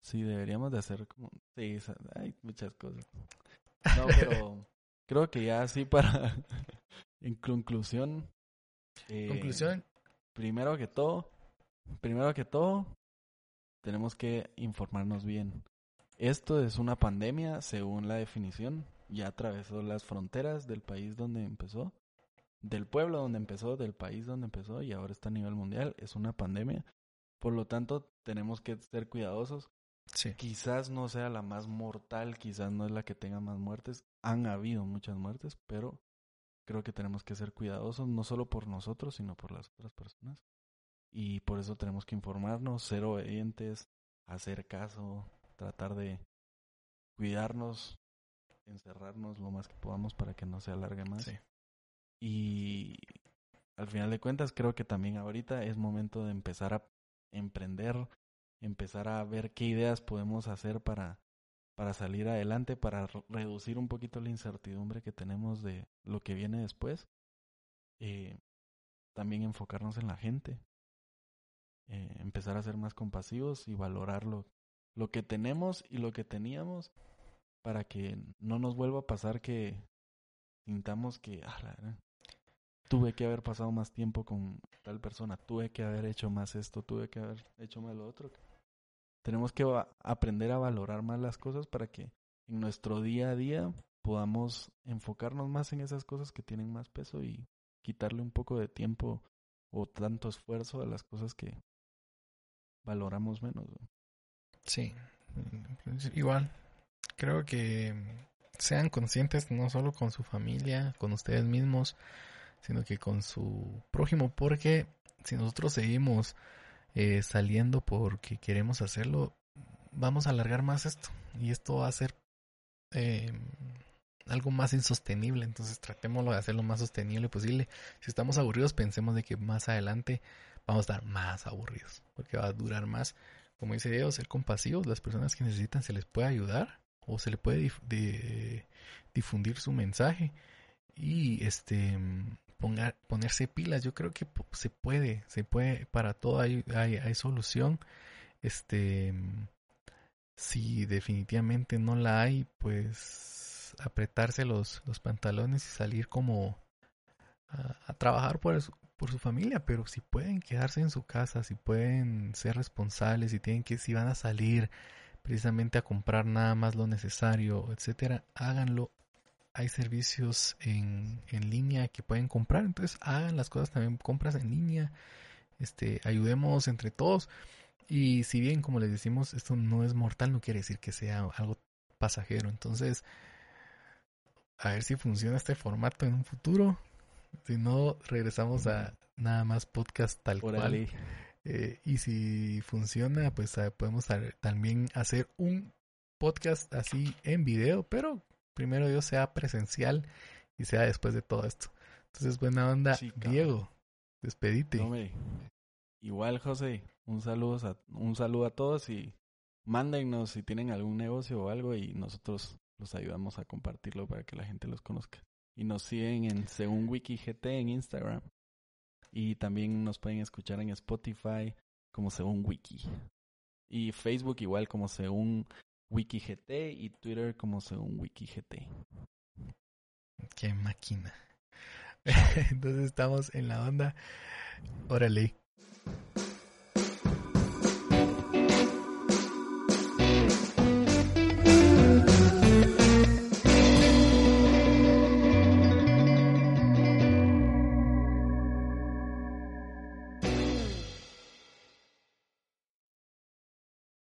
Sí, deberíamos de hacer como... Sí, hay muchas cosas. No, pero [laughs] creo que ya así para... en conclusión... eh, Conclusión, Primero que todo, primero que todo, tenemos que informarnos bien. Esto es una pandemia, según la definición, ya atravesó las fronteras del país donde empezó, del pueblo donde empezó, del país donde empezó y ahora está a nivel mundial. Es una pandemia. Por lo tanto, tenemos que ser cuidadosos. Sí. Quizás no sea la más mortal, quizás no es la que tenga más muertes. Han habido muchas muertes, pero creo que tenemos que ser cuidadosos, no solo por nosotros, sino por las otras personas. Y por eso tenemos que informarnos, ser obedientes, hacer caso, tratar de cuidarnos, encerrarnos lo más que podamos para que no se alargue más. Sí. Y al final de cuentas creo que también ahorita es momento de empezar a emprender, empezar a ver qué ideas podemos hacer para, para salir adelante, para re- reducir un poquito la incertidumbre que tenemos de lo que viene después. Eh, también enfocarnos en la gente, eh, empezar a ser más compasivos y valorar lo, lo que tenemos y lo que teníamos para que no nos vuelva a pasar que sintamos que "Ah, tuve que haber pasado más tiempo con tal persona, tuve que haber hecho más esto, tuve que haber hecho más lo otro. Tenemos que aprender a valorar más las cosas para que en nuestro día a día podamos enfocarnos más en esas cosas que tienen más peso y quitarle un poco de tiempo o tanto esfuerzo a las cosas que valoramos menos. ¿no? Sí, igual. Creo que sean conscientes no solo con su familia, con ustedes mismos, sino que con su prójimo, porque si nosotros seguimos eh, saliendo porque queremos hacerlo, vamos a alargar más esto. Y esto va a ser eh, algo más insostenible. Entonces tratémoslo de hacer lo más sostenible posible. Si estamos aburridos, pensemos de que más adelante vamos a estar más aburridos, porque va a durar más. Como dice Diego, ser compasivos, las personas que necesitan se les puede ayudar o se le puede dif- de- difundir su mensaje y este ponga- ponerse pilas. Yo creo que se puede, se puede, para todo hay, hay, hay solución. Este, si definitivamente no la hay, pues apretarse los, los pantalones y salir como a, a trabajar por, su- por su familia, pero si pueden quedarse en su casa, si pueden ser responsables, si tienen que, si van a salir precisamente a comprar nada más lo necesario, etcétera, háganlo. Hay servicios en, en línea que pueden comprar, entonces hagan las cosas también, compras en línea, este, ayudemos entre todos. Y si bien, como les decimos, esto no es mortal, no quiere decir que sea algo pasajero. Entonces, a ver si funciona este formato en un futuro. Si no, regresamos a nada más podcast tal cual. Eh, y si funciona, pues ah, podemos a- también hacer un podcast así en video, pero primero Dios sea presencial y sea después de todo esto. Entonces, buena onda, Sí. Diego, despedite. No. Igual, José, un saludo, a, un saludo a todos y mándennos si tienen algún negocio o algo y nosotros los ayudamos a compartirlo para que la gente los conozca. Y nos siguen en Según Wiki GT en Instagram. Y también nos pueden escuchar en Spotify como Según Wiki. Y Facebook igual como Según Wiki GT y Twitter como Según Wiki GT. Qué máquina. [laughs] Entonces estamos en la onda. Órale,